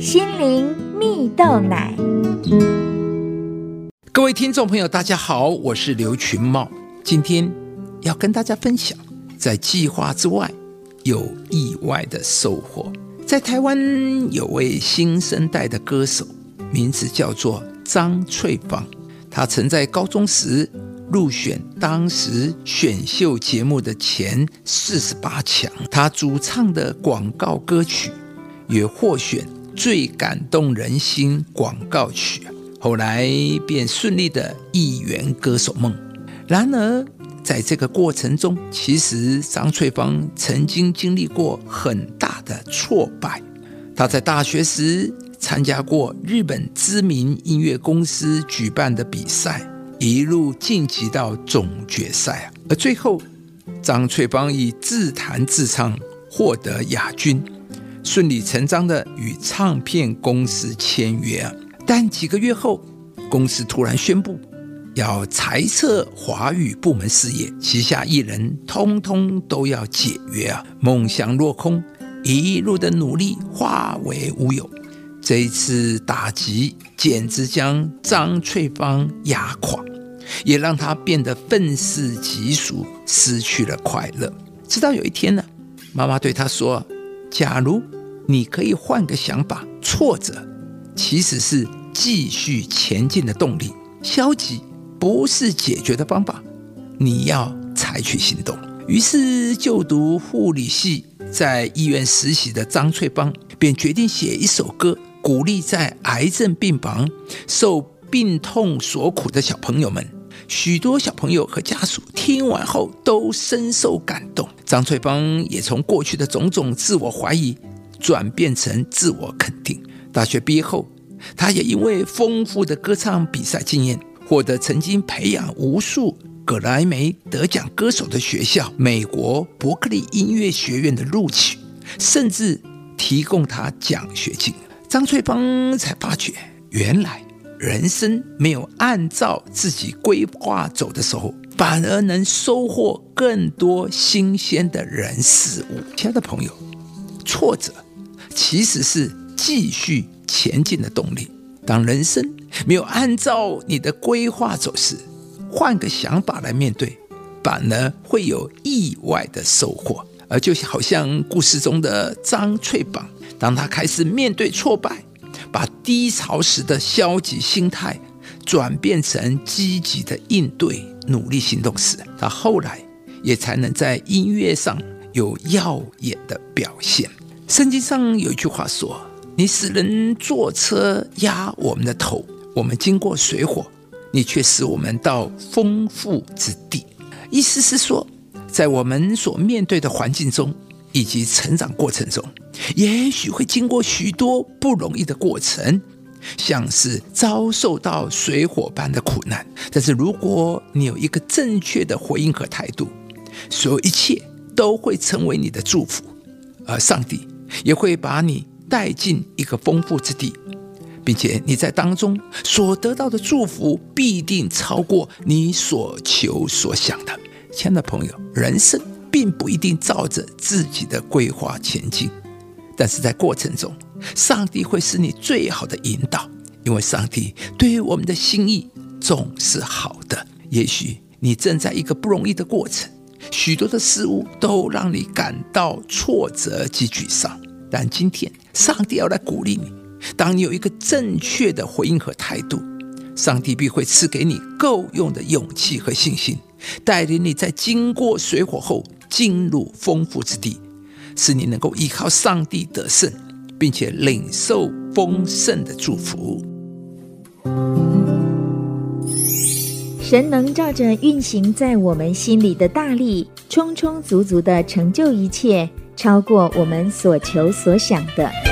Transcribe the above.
心灵蜜豆奶。各位听众朋友，大家好，我是刘群茂，今天要跟大家分享，在计划之外有意外的收获。在台湾有位新生代的歌手，名字叫做张翠芳，她曾在高中时入选当时选秀节目的前四十八强，她主唱的广告歌曲也获选。最感动人心广告曲，后来便顺利的一圆歌手梦。然而，在这个过程中，其实张翠芳曾经经历过很大的挫败。她在大学时参加过日本知名音乐公司举办的比赛，一路晋级到总决赛而最后，张翠芳以自弹自唱获得亚军。顺理成章的与唱片公司签约啊，但几个月后，公司突然宣布要裁撤华语部门事业，旗下艺人通通都要解约啊，梦想落空，一路的努力化为乌有。这一次打击简直将张翠芳压垮，也让她变得愤世嫉俗，失去了快乐。直到有一天呢，妈妈对她说。假如你可以换个想法，挫折其实是继续前进的动力，消极不是解决的方法，你要采取行动。于是就读护理系，在医院实习的张翠芳便决定写一首歌，鼓励在癌症病房受病痛所苦的小朋友们。许多小朋友和家属听完后都深受感动。张翠芳也从过去的种种自我怀疑转变成自我肯定。大学毕业后，他也因为丰富的歌唱比赛经验，获得曾经培养无数格莱美得奖歌手的学校——美国伯克利音乐学院的录取，甚至提供他奖学金。张翠芳才发觉，原来。人生没有按照自己规划走的时候，反而能收获更多新鲜的人事物。亲爱的朋友，挫折其实是继续前进的动力。当人生没有按照你的规划走时，换个想法来面对，反而会有意外的收获。而就好像故事中的张翠芳，当他开始面对挫败。把低潮时的消极心态转变成积极的应对、努力行动时，他后来也才能在音乐上有耀眼的表现。圣经上有一句话说：“你使人坐车压我们的头，我们经过水火，你却使我们到丰富之地。”意思是说，在我们所面对的环境中。以及成长过程中，也许会经过许多不容易的过程，像是遭受到水火般的苦难。但是，如果你有一个正确的回应和态度，所有一切都会成为你的祝福，而上帝也会把你带进一个丰富之地，并且你在当中所得到的祝福必定超过你所求所想的。亲爱的朋友，人生。并不一定照着自己的规划前进，但是在过程中，上帝会是你最好的引导，因为上帝对于我们的心意总是好的。也许你正在一个不容易的过程，许多的事物都让你感到挫折及沮丧，但今天上帝要来鼓励你，当你有一个正确的回应和态度，上帝必会赐给你够用的勇气和信心，带领你在经过水火后。进入丰富之地，使你能够依靠上帝得胜，并且领受丰盛的祝福。神能照着运行在我们心里的大力，充充足足的成就一切，超过我们所求所想的。